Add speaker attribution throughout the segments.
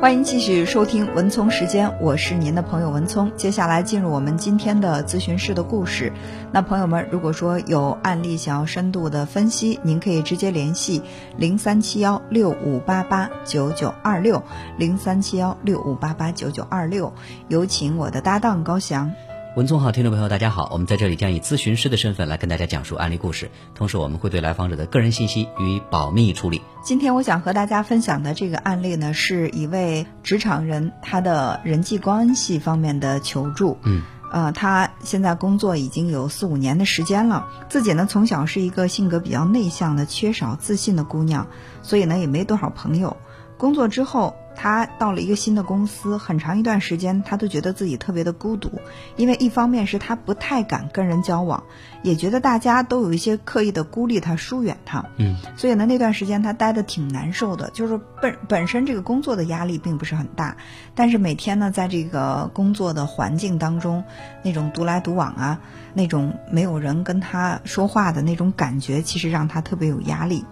Speaker 1: 欢迎继续收听文聪时间，我是您的朋友文聪。接下来进入我们今天的咨询室的故事。那朋友们，如果说有案例想要深度的分析，您可以直接联系零三七幺六五八八九九二六零三七幺六五八八九九二六。有请我的搭档高翔。
Speaker 2: 文聪好，听众朋友大家好，我们在这里将以咨询师的身份来跟大家讲述案例故事，同时我们会对来访者的个人信息予以保密处理。
Speaker 1: 今天我想和大家分享的这个案例呢，是一位职场人他的人际关系方面的求助。
Speaker 2: 嗯，
Speaker 1: 呃，他现在工作已经有四五年的时间了，自己呢从小是一个性格比较内向的、缺少自信的姑娘，所以呢也没多少朋友。工作之后。他到了一个新的公司，很长一段时间，他都觉得自己特别的孤独，因为一方面是他不太敢跟人交往，也觉得大家都有一些刻意的孤立他、疏远他。
Speaker 2: 嗯，
Speaker 1: 所以呢，那段时间他待的挺难受的，就是本本身这个工作的压力并不是很大，但是每天呢，在这个工作的环境当中，那种独来独往啊，那种没有人跟他说话的那种感觉，其实让他特别有压力。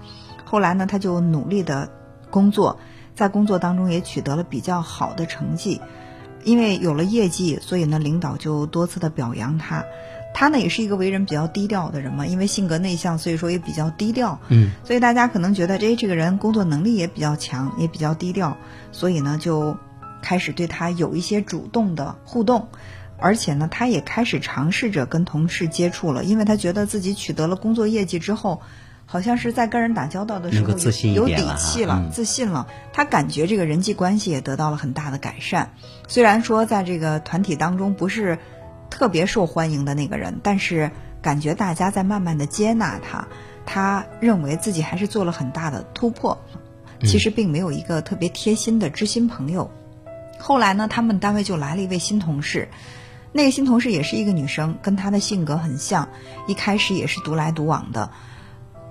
Speaker 1: 后来呢，他就努力的工作。在工作当中也取得了比较好的成绩，因为有了业绩，所以呢，领导就多次的表扬他。他呢也是一个为人比较低调的人嘛，因为性格内向，所以说也比较低调。
Speaker 2: 嗯，
Speaker 1: 所以大家可能觉得，哎，这个人工作能力也比较强，也比较低调，所以呢就开始对他有一些主动的互动，而且呢，他也开始尝试着跟同事接触了，因为他觉得自己取得了工作业绩之后。好像是在跟人打交道的时候有底气了，自信了。他感觉这个人际关系也得到了很大的改善。虽然说在这个团体当中不是特别受欢迎的那个人，但是感觉大家在慢慢的接纳他。他认为自己还是做了很大的突破。其实并没有一个特别贴心的知心朋友。后来呢，他们单位就来了一位新同事，那个新同事也是一个女生，跟她的性格很像，一开始也是独来独往的。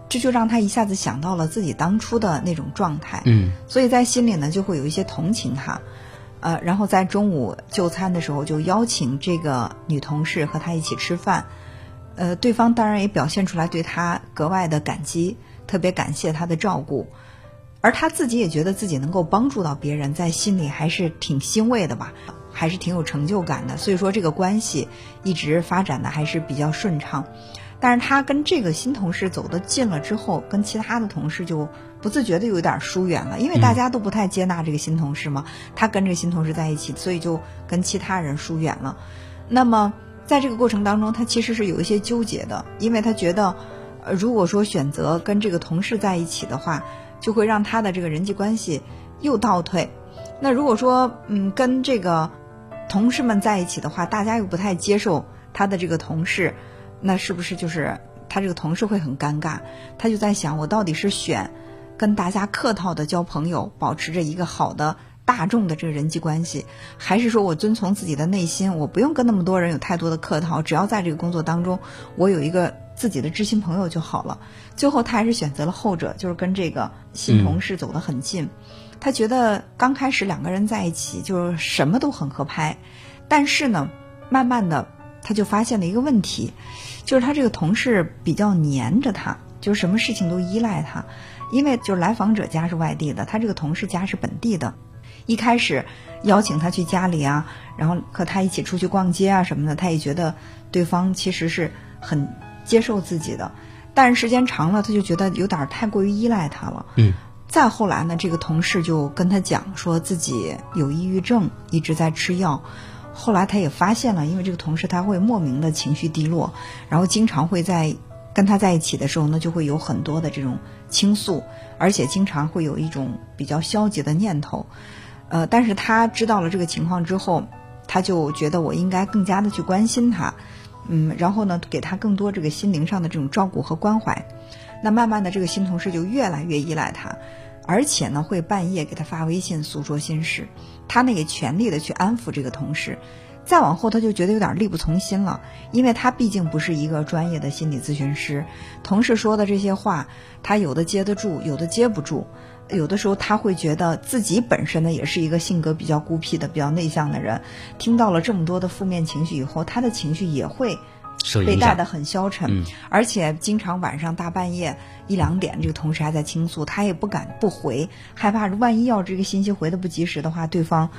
Speaker 1: 这就让他一下子想到了自己当初的那种状态，
Speaker 2: 嗯，
Speaker 1: 所以在心里呢就会有一些同情他，呃，然后在中午就餐的时候就邀请这个女同事和他一起吃饭，呃，对方当然也表现出来对他格外的感激，特别感谢他的照顾，而他自己也觉得自己能够帮助到别人，在心里还是挺欣慰的吧，还是挺有成就感的，所以说这个关系一直发展的还是比较顺畅。但是他跟这个新同事走得近了之后，跟其他的同事就不自觉的有点疏远了，因为大家都不太接纳这个新同事嘛。他跟这个新同事在一起，所以就跟其他人疏远了。那么在这个过程当中，他其实是有一些纠结的，因为他觉得，呃，如果说选择跟这个同事在一起的话，就会让他的这个人际关系又倒退。那如果说，嗯，跟这个同事们在一起的话，大家又不太接受他的这个同事。那是不是就是他这个同事会很尴尬？他就在想，我到底是选跟大家客套的交朋友，保持着一个好的大众的这个人际关系，还是说我遵从自己的内心，我不用跟那么多人有太多的客套，只要在这个工作当中，我有一个自己的知心朋友就好了。最后他还是选择了后者，就是跟这个新同事走得很近。他觉得刚开始两个人在一起就是什么都很合拍，但是呢，慢慢的。他就发现了一个问题，就是他这个同事比较黏着他，就是什么事情都依赖他。因为就是来访者家是外地的，他这个同事家是本地的。一开始邀请他去家里啊，然后和他一起出去逛街啊什么的，他也觉得对方其实是很接受自己的。但是时间长了，他就觉得有点太过于依赖他了。
Speaker 2: 嗯。
Speaker 1: 再后来呢，这个同事就跟他讲，说自己有抑郁症，一直在吃药。后来他也发现了，因为这个同事他会莫名的情绪低落，然后经常会在跟他在一起的时候呢，就会有很多的这种倾诉，而且经常会有一种比较消极的念头。呃，但是他知道了这个情况之后，他就觉得我应该更加的去关心他，嗯，然后呢，给他更多这个心灵上的这种照顾和关怀。那慢慢的，这个新同事就越来越依赖他。而且呢，会半夜给他发微信诉说心事，他呢也全力的去安抚这个同事。再往后，他就觉得有点力不从心了，因为他毕竟不是一个专业的心理咨询师。同事说的这些话，他有的接得住，有的接不住。有的时候他会觉得自己本身呢也是一个性格比较孤僻的、比较内向的人，听到了这么多的负面情绪以后，他的情绪也会被带得很消沉，
Speaker 2: 嗯
Speaker 1: 而且经常晚上大半夜一两点，这个同事还在倾诉，他也不敢不回，害怕万一要这个信息回的不及时的话，对方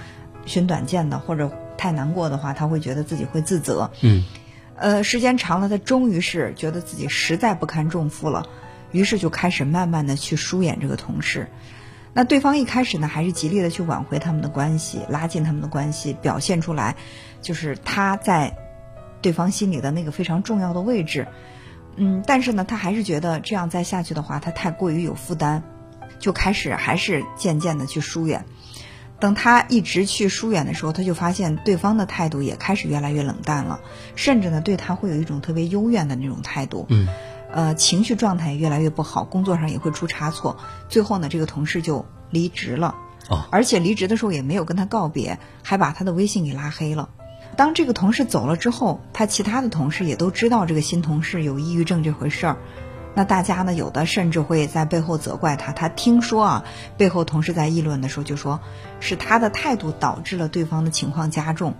Speaker 1: 寻短见的或者太难过的话，他会觉得自己会自责。
Speaker 2: 嗯
Speaker 1: 呃，时间长了，他终于是觉得自己实在不堪重负了，于是就开始慢慢的去疏远这个同事。那对方一开始呢，还是极力的去挽回他们的关系，拉近他们的关系，表现出来，就是他在对方心里的那个非常重要的位置。嗯，但是呢，他还是觉得这样再下去的话，他太过于有负担，就开始还是渐渐的去疏远。等他一直去疏远的时候，他就发现对方的态度也开始越来越冷淡了，甚至呢对他会有一种特别幽怨的那种态度。
Speaker 2: 嗯，
Speaker 1: 呃，情绪状态也越来越不好，工作上也会出差错。最后呢，这个同事就离职了。
Speaker 2: 哦，
Speaker 1: 而且离职的时候也没有跟他告别，还把他的微信给拉黑了。当这个同事走了之后，他其他的同事也都知道这个新同事有抑郁症这回事儿。那大家呢，有的甚至会在背后责怪他。他听说啊，背后同事在议论的时候就说，是他的态度导致了对方的情况加重。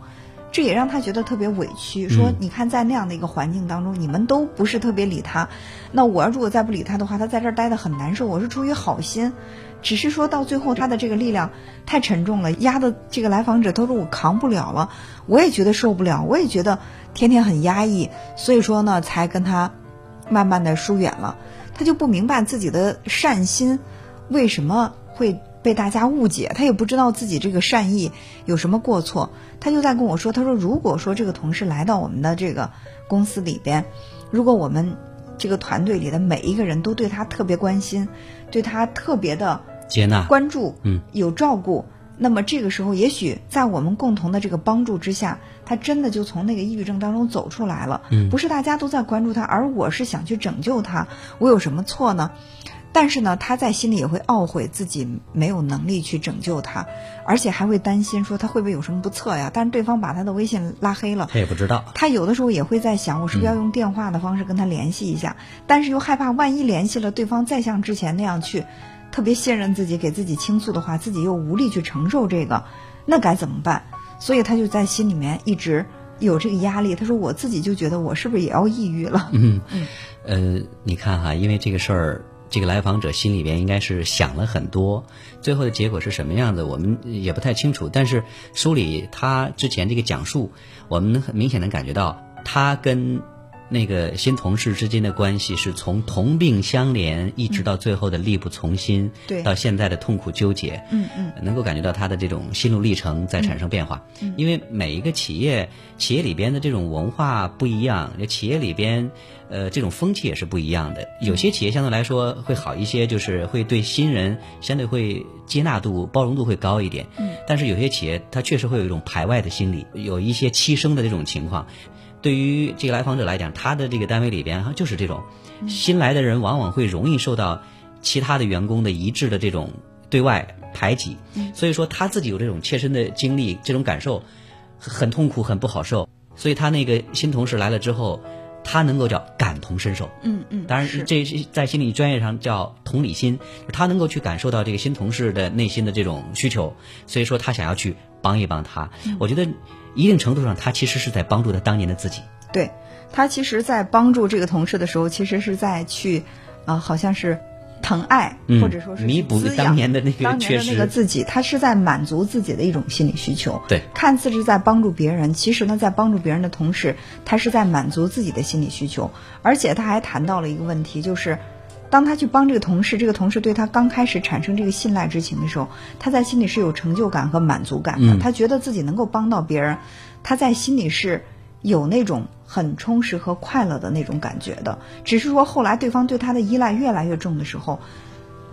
Speaker 1: 这也让他觉得特别委屈。说
Speaker 2: 嗯，
Speaker 1: 你看在那样的一个环境当中，你们都不是特别理他，那我要如果再不理他的话，他在这儿待的很难受。我是出于好心，只是说到最后他的这个力量太沉重了，压的这个来访者都说我扛不了了，我也觉得受不了，我也觉得天天很压抑，所以说呢，才跟他慢慢的疏远了。他就不明白自己的善心为什么会被大家误解，他也不知道自己这个善意有什么过错。他就在跟我说，他说如果说这个同事来到我们的这个公司里边，如果我们这个团队里的每一个人都对他特别关心，对他特别的
Speaker 2: 接纳，
Speaker 1: 关注，
Speaker 2: 嗯，
Speaker 1: 有照顾，那么这个时候，也许在我们共同的这个帮助之下，他真的就从那个抑郁症当中走出来了。
Speaker 2: 嗯
Speaker 1: 不是大家都在关注他，而我是想去拯救他，我有什么错呢？但是呢，他在心里也会懊悔自己没有能力去拯救他，而且还会担心说他会不会有什么不测呀？但是对方把他的微信拉黑了，
Speaker 2: 他也不知道。
Speaker 1: 他有的时候也会在想，我是不是要用电话的方式跟他联系一下？但是又害怕万一联系了，对方再像之前那样去特别信任自己，给自己倾诉的话，自己又无力去承受这个，那该怎么办？所以他就在心里面一直有这个压力。他说：“我自己就觉得我是不是也要抑郁了？”
Speaker 2: 嗯，呃，你看哈，因为这个事儿，这个来访者心里边应该是想了很多，最后的结果是什么样子，我们也不太清楚。但是书里他之前这个讲述，我们很明显能感觉到，他跟那个新同事之间的关系是从同病相怜，一直到最后的力不从心，
Speaker 1: 对
Speaker 2: 到现在的痛苦纠结，
Speaker 1: 嗯嗯
Speaker 2: 能够感觉到他的这种心路历程在产生变化。因为每一个企业，企业里边的这种文化不一样，这企业里边，呃，这种风气也是不一样的。有些企业相对来说会好一些，就是会对新人相对会接纳度、包容度会高一点。
Speaker 1: 嗯，
Speaker 2: 但是有些企业它确实会有一种排外的心理，有一些欺生的这种情况。对于这个来访者来讲，他的这个单位里边就是这种，新来的人往往会容易受到其他的员工的一致的这种对外排挤，所以说他自己有这种切身的经历，这种感受很很痛苦，很不好受。所以他那个新同事来了之后，他能够叫感同身受。
Speaker 1: 嗯嗯，
Speaker 2: 当然
Speaker 1: 是，
Speaker 2: 这是在心理专业上叫同理心，他能够去感受到这个新同事的内心的这种需求，所以说他想要去帮一帮他。我觉得一定程度上，他其实是在帮助他当年的自己。
Speaker 1: 对他其实，在帮助这个同事的时候，其实是在去，啊、好像是疼爱，
Speaker 2: 嗯
Speaker 1: 或者说是
Speaker 2: 弥补当年的那个
Speaker 1: 当年的那个自己，他是在满足自己的一种心理需求。
Speaker 2: 对
Speaker 1: 看似是在帮助别人，其实呢，在帮助别人的同时，他是在满足自己的心理需求。而且他还谈到了一个问题，就是当他去帮这个同事，这个同事对他刚开始产生这个信赖之情的时候，他在心里是有成就感和满足感的。
Speaker 2: 嗯
Speaker 1: 他觉得自己能够帮到别人，他在心里是有那种很充实和快乐的那种感觉的。只是说后来对方对他的依赖越来越重的时候，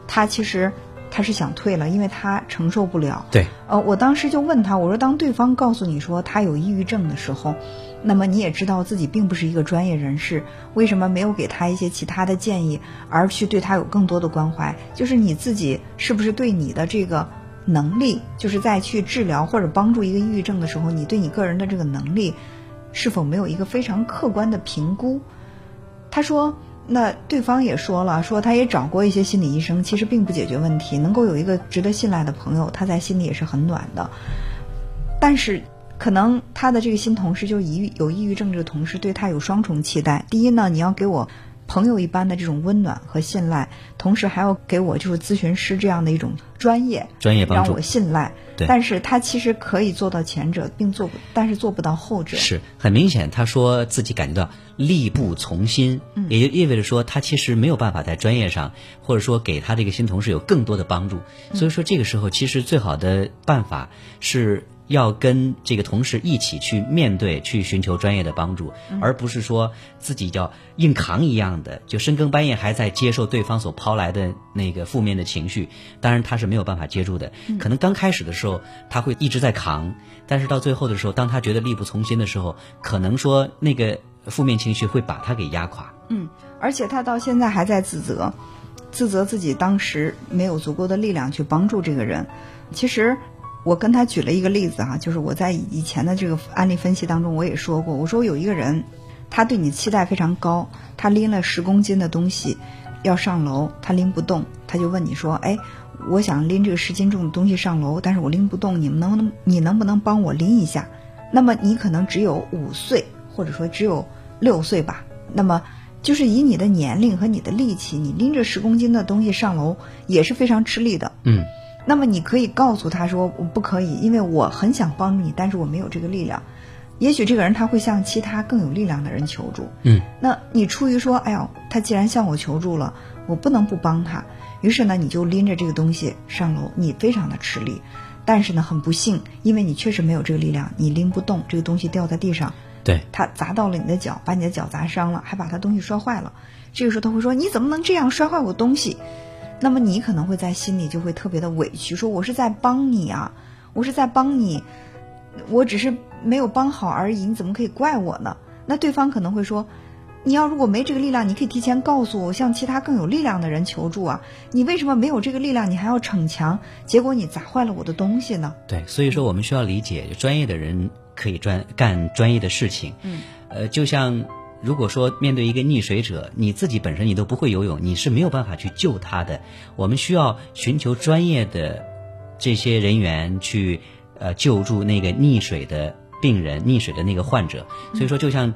Speaker 1: 他其实他是想退了，因为他承受不了。
Speaker 2: 对，
Speaker 1: 呃，我当时就问他，我说当对方告诉你说他有抑郁症的时候，那么你也知道自己并不是一个专业人士，为什么没有给他一些其他的建议，而去对他有更多的关怀？就是你自己是不是对你的这个能力，就是在去治疗或者帮助一个抑郁症的时候，你对你个人的这个能力是否没有一个非常客观的评估？他说。那对方也说了，说他也找过一些心理医生，其实并不解决问题。能够有一个值得信赖的朋友，他在心里也是很暖的。但是可能他的这个新同事就抑郁有抑郁症这个同事对他有双重期待。第一呢，你要给我朋友一般的这种温暖和信赖，同时还要给我就是咨询师这样的一种专业
Speaker 2: 专业帮助
Speaker 1: 让我信赖。
Speaker 2: 对
Speaker 1: 但是他其实可以做到前者，并做不，但是做不到后者。
Speaker 2: 是很明显，他说自己感觉到力不从心，也就意味着说他其实没有办法在专业上，或者说给他这个新同事有更多的帮助。所以说这个时候，其实最好的办法是要跟这个同事一起去面对，去寻求专业的帮助，而不是说自己叫硬扛一样的，就深更半夜还在接受对方所抛来的那个负面的情绪。当然他是没有办法接住的，可能刚开始的时候他会一直在扛，但是到最后的时候，当他觉得力不从心的时候，可能说那个负面情绪会把他给压垮。
Speaker 1: 嗯，而且他到现在还在自责，自责自己当时没有足够的力量去帮助这个人。其实我跟他举了一个例子哈、就是我在以前的这个案例分析当中我也说过，我说有一个人，他对你期待非常高，他拎了十公斤的东西要上楼，他拎不动，他就问你说，哎。我想拎这个十斤重的东西上楼，但是我拎不动，你们能不能你能不能帮我拎一下？那么你可能只有五岁，或者说只有六岁吧。那么就是以你的年龄和你的力气，你拎着十公斤的东西上楼也是非常吃力的。
Speaker 2: 嗯，
Speaker 1: 那么你可以告诉他说我不可以，因为我很想帮助你，但是我没有这个力量。也许这个人他会向其他更有力量的人求助。
Speaker 2: 嗯，
Speaker 1: 那你出于说，哎呀，他既然向我求助了，我不能不帮他。于是呢，你就拎着这个东西上楼，你非常的吃力，但是呢，很不幸，因为你确实没有这个力量，你拎不动这个东西掉在地上，
Speaker 2: 对，
Speaker 1: 他砸到了你的脚，把你的脚砸伤了，还把他东西摔坏了。这个时候他会说：“你怎么能这样摔坏我东西？”那么你可能会在心里就会特别的委屈，说：“我是在帮你啊，我是在帮你，我只是没有帮好而已，你怎么可以怪我呢？”那对方可能会说：“你要如果没这个力量，你可以提前告诉我，向其他更有力量的人求助啊。你为什么没有这个力量，你还要逞强？结果你砸坏了我的东西呢？”
Speaker 2: 对，所以说我们需要理解，专业的人可以专干专业的事情。
Speaker 1: 嗯，
Speaker 2: 呃，就像如果说面对一个溺水者，你自己本身你都不会游泳，你是没有办法去救他的。我们需要寻求专业的这些人员去呃救助那个溺水的病人、溺水的那个患者。所以说，就像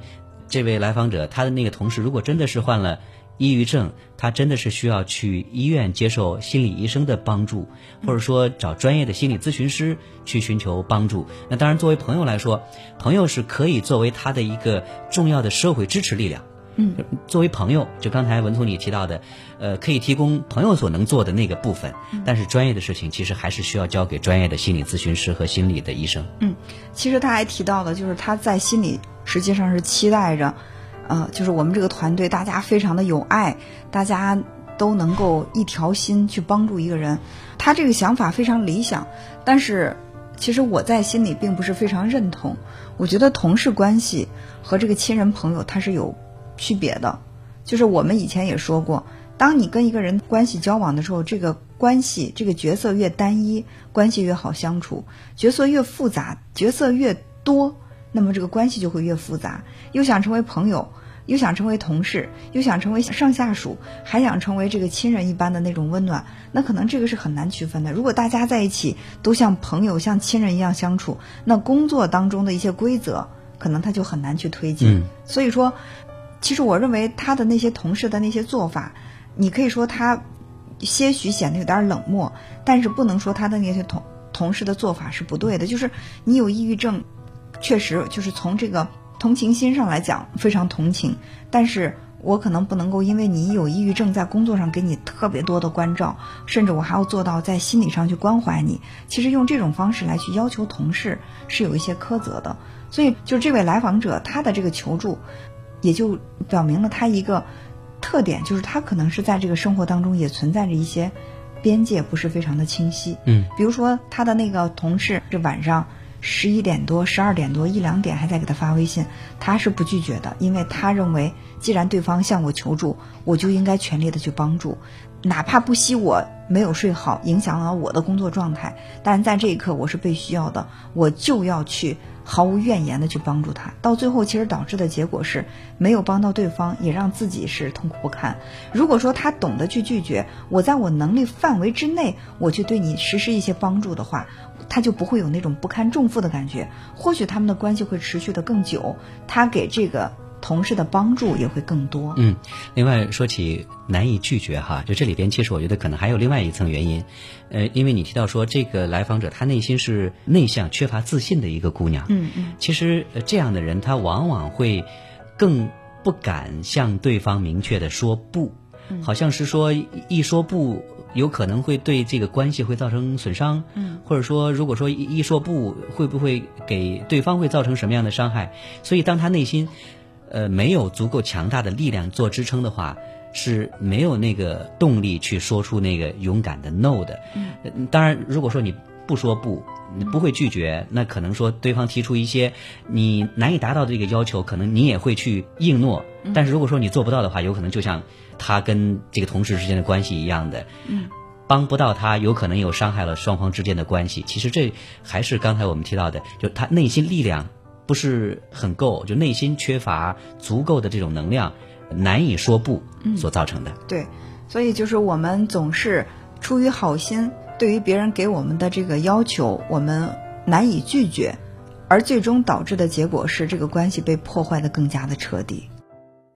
Speaker 2: 这位来访者，他的那个同事，如果真的是患了。抑郁症，他真的是需要去医院接受心理医生的帮助，或者说找专业的心理咨询师去寻求帮助。那当然，作为朋友来说，朋友是可以作为他的一个重要的社会支持力量。
Speaker 1: 嗯，
Speaker 2: 作为朋友，就刚才文聪你提到的，呃，可以提供朋友所能做的那个部分，但是专业的事情其实还是需要交给专业的心理咨询师和心理的医生。
Speaker 1: 嗯，其实他还提到了就是他在心里实际上是期待着。呃，就是我们这个团队，大家非常的有爱，大家都能够一条心去帮助一个人。他这个想法非常理想，但是其实我在心里并不是非常认同。我觉得同事关系和这个亲人朋友他是有区别的。就是我们以前也说过，当你跟一个人关系交往的时候，这个关系这个角色越单一，关系越好相处；角色越复杂，角色越多，那么这个关系就会越复杂。又想成为朋友。又想成为同事，又想成为上下属，还想成为这个亲人一般的那种温暖，那可能这个是很难区分的。如果大家在一起都像朋友、像亲人一样相处，那工作当中的一些规则，可能他就很难去推进。
Speaker 2: 嗯、
Speaker 1: 所以说，其实我认为他的那些同事的那些做法，你可以说他些许显得有点冷漠，但是不能说他的那些同同事的做法是不对的。就是你有抑郁症，确实就是从这个。同情心上来讲非常同情，但是我可能不能够因为你有抑郁症，在工作上给你特别多的关照，甚至我还要做到在心理上去关怀你。其实用这种方式来去要求同事是有一些苛责的。所以，就这位来访者他的这个求助，也就表明了他一个特点，就是他可能是在这个生活当中也存在着一些边界不是非常的清晰。
Speaker 2: 嗯，
Speaker 1: 比如说他的那个同事，是晚上。十一点多、十二点多、一两点还在给他发微信，他是不拒绝的，因为他认为，既然对方向我求助，我就应该全力的去帮助，哪怕不惜我没有睡好，影响了我的工作状态，但是在这一刻我是被需要的，我就要去毫无怨言的去帮助他。到最后，其实导致的结果是没有帮到对方，也让自己是痛苦不堪。如果说他懂得去拒绝，我在我能力范围之内，我去对你实施一些帮助的话。他就不会有那种不堪重负的感觉。或许他们的关系会持续的更久，他给这个同事的帮助也会更多。
Speaker 2: 嗯，另外说起难以拒绝哈，就这里边其实我觉得可能还有另外一层原因，呃，因为你提到说这个来访者他内心是内向、缺乏自信的一个姑娘，
Speaker 1: 嗯嗯，
Speaker 2: 其实这样的人他往往会更不敢向对方明确的说不，好像是说一说不。有可能会对这个关系会造成损伤，
Speaker 1: 嗯，
Speaker 2: 或者说如果说一一说不，会不会给对方会造成什么样的伤害？所以当他内心，呃，没有足够强大的力量做支撑的话，是没有那个动力去说出那个勇敢的 no 的。
Speaker 1: 嗯，
Speaker 2: 当然，如果说你不说不，你不会拒绝，那可能说对方提出一些你难以达到的这个要求，可能你也会去应诺。但是如果说你做不到的话，有可能就像。他跟这个同事之间的关系一样的，
Speaker 1: 嗯，
Speaker 2: 帮不到他，有可能又伤害了双方之间的关系。其实这还是刚才我们提到的，就他内心力量不是很够，就内心缺乏足够的这种能量，难以说不所造成的。
Speaker 1: 对，所以就是我们总是出于好心，对于别人给我们的这个要求，我们难以拒绝，而最终导致的结果是这个关系被破坏的更加的彻底。